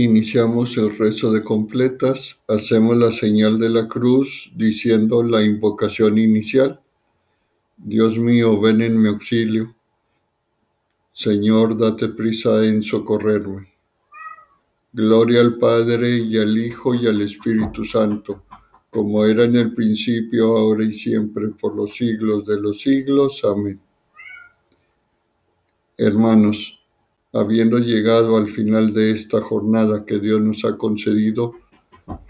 Iniciamos el rezo de completas, hacemos la señal de la cruz diciendo la invocación inicial. Dios mío, ven en mi auxilio. Señor, date prisa en socorrerme. Gloria al Padre y al Hijo y al Espíritu Santo, como era en el principio, ahora y siempre, por los siglos de los siglos. Amén. Hermanos, habiendo llegado al final de esta jornada que Dios nos ha concedido,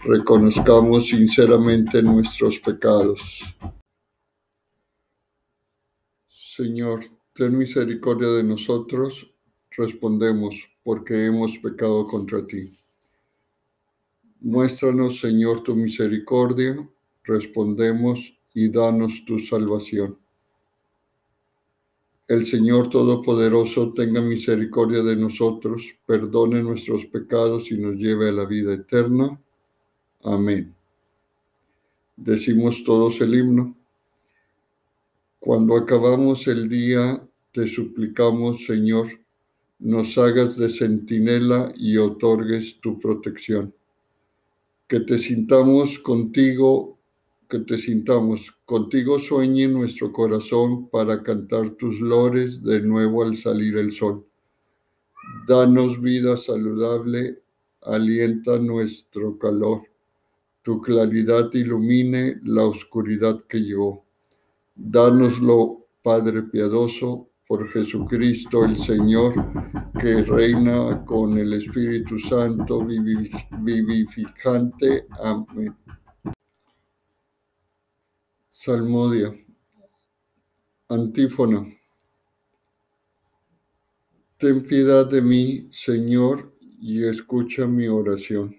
reconozcamos sinceramente nuestros pecados. Señor, ten misericordia de nosotros, respondemos, porque hemos pecado contra ti. Muéstranos, Señor, tu misericordia, respondemos, y danos tu salvación. El Señor Todopoderoso tenga misericordia de nosotros, perdone nuestros pecados y nos lleve a la vida eterna. Amén. Decimos todos el himno. Cuando acabamos el día, te suplicamos, Señor, nos hagas de centinela y otorgues tu protección. Que te sintamos contigo que te sintamos. Contigo sueñe nuestro corazón para cantar tus lores de nuevo al salir el sol. Danos vida saludable, alienta nuestro calor. Tu claridad ilumine la oscuridad que llegó. Dánoslo, Padre piadoso, por Jesucristo el Señor, que reina con el Espíritu Santo vivificante. Amén. Salmodia. Antífona. Ten piedad de mí, Señor, y escucha mi oración.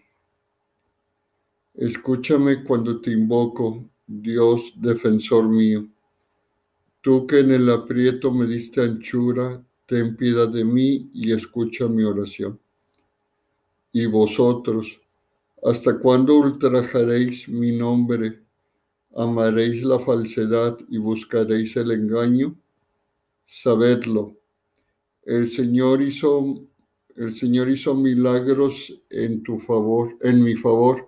Escúchame cuando te invoco, Dios defensor mío. Tú que en el aprieto me diste anchura, ten piedad de mí y escucha mi oración. Y vosotros, ¿hasta cuándo ultrajaréis mi nombre? Amaréis la falsedad y buscaréis el engaño? Sabedlo. El Señor hizo el Señor hizo milagros en tu favor, en mi favor,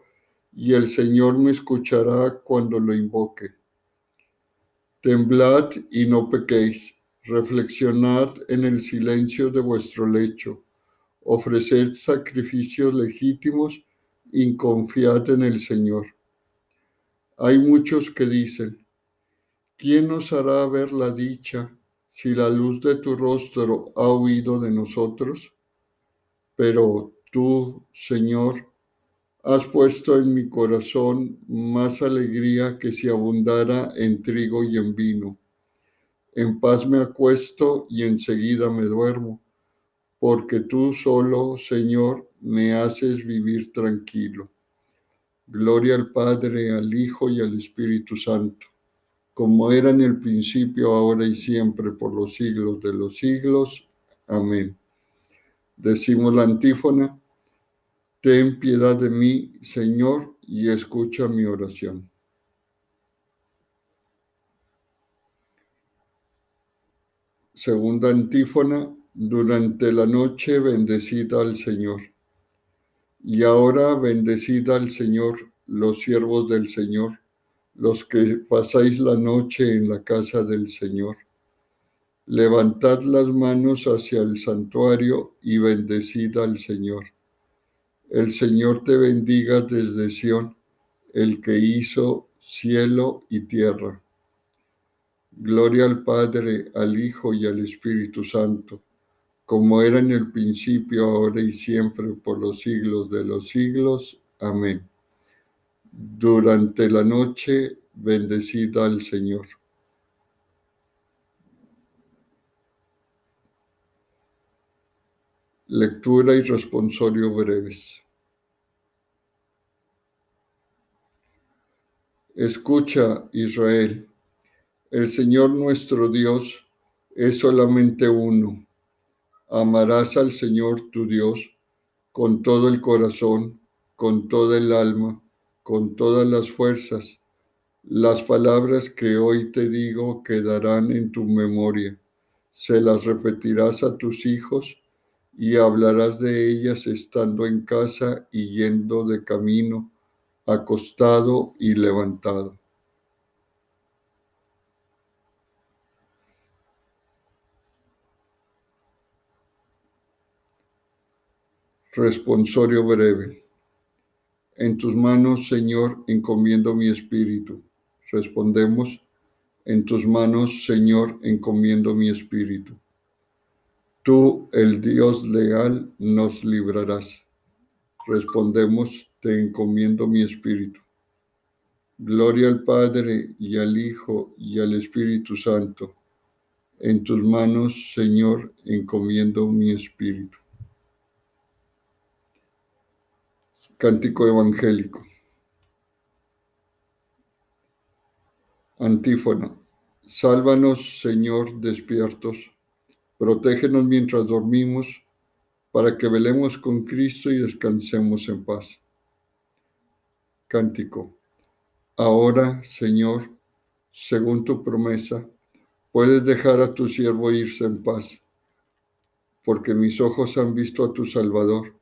y el Señor me escuchará cuando lo invoque. Temblad y no pequéis, reflexionad en el silencio de vuestro lecho, ofreced sacrificios legítimos y confiad en el Señor. Hay muchos que dicen, ¿quién nos hará ver la dicha si la luz de tu rostro ha huido de nosotros? Pero tú, Señor, has puesto en mi corazón más alegría que si abundara en trigo y en vino. En paz me acuesto y enseguida me duermo, porque tú solo, Señor, me haces vivir tranquilo. Gloria al Padre, al Hijo y al Espíritu Santo, como era en el principio, ahora y siempre, por los siglos de los siglos. Amén. Decimos la antífona, ten piedad de mí, Señor, y escucha mi oración. Segunda antífona, durante la noche bendecida al Señor. Y ahora bendecid al Señor, los siervos del Señor, los que pasáis la noche en la casa del Señor. Levantad las manos hacia el santuario y bendecid al Señor. El Señor te bendiga desde Sión, el que hizo cielo y tierra. Gloria al Padre, al Hijo y al Espíritu Santo como era en el principio, ahora y siempre, por los siglos de los siglos. Amén. Durante la noche, bendecida al Señor. Lectura y responsorio breves. Escucha, Israel, el Señor nuestro Dios es solamente uno Amarás al Señor tu Dios con todo el corazón, con toda el alma, con todas las fuerzas. Las palabras que hoy te digo quedarán en tu memoria. Se las repetirás a tus hijos y hablarás de ellas estando en casa y yendo de camino, acostado y levantado. Responsorio breve. En tus manos, Señor, encomiendo mi espíritu. Respondemos, en tus manos, Señor, encomiendo mi espíritu. Tú, el Dios leal, nos librarás. Respondemos, te encomiendo mi espíritu. Gloria al Padre y al Hijo y al Espíritu Santo. En tus manos, Señor, encomiendo mi espíritu. Cántico evangélico. Antífona. Sálvanos, Señor, despiertos Protégenos mientras dormimos, para que velemos con Cristo y descansemos en paz. Cántico. Ahora, Señor, según tu promesa, puedes dejar a tu siervo irse en paz, porque mis ojos han visto a tu Salvador,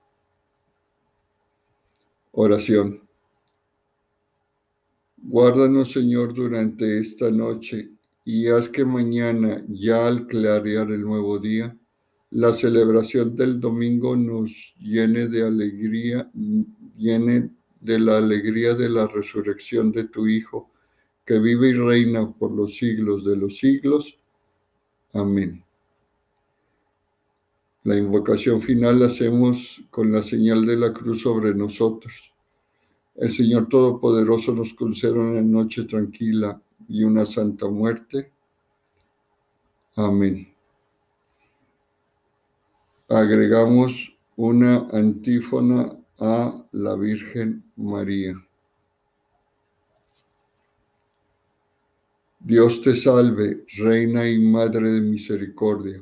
Oración. Guárdanos, Señor, durante esta noche y haz que mañana, ya al clarear el nuevo día, la celebración del domingo nos llene de alegría, llene de la alegría de la resurrección de tu Hijo, que vive y reina por los siglos de los siglos. Amén. La invocación final la hacemos con la señal de la cruz sobre nosotros. El Señor Todopoderoso nos conceda una noche tranquila y una santa muerte. Amén. Agregamos una antífona a la Virgen María. Dios te salve, Reina y Madre de Misericordia,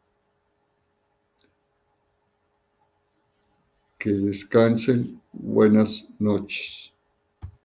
Que descansen. Buenas noches.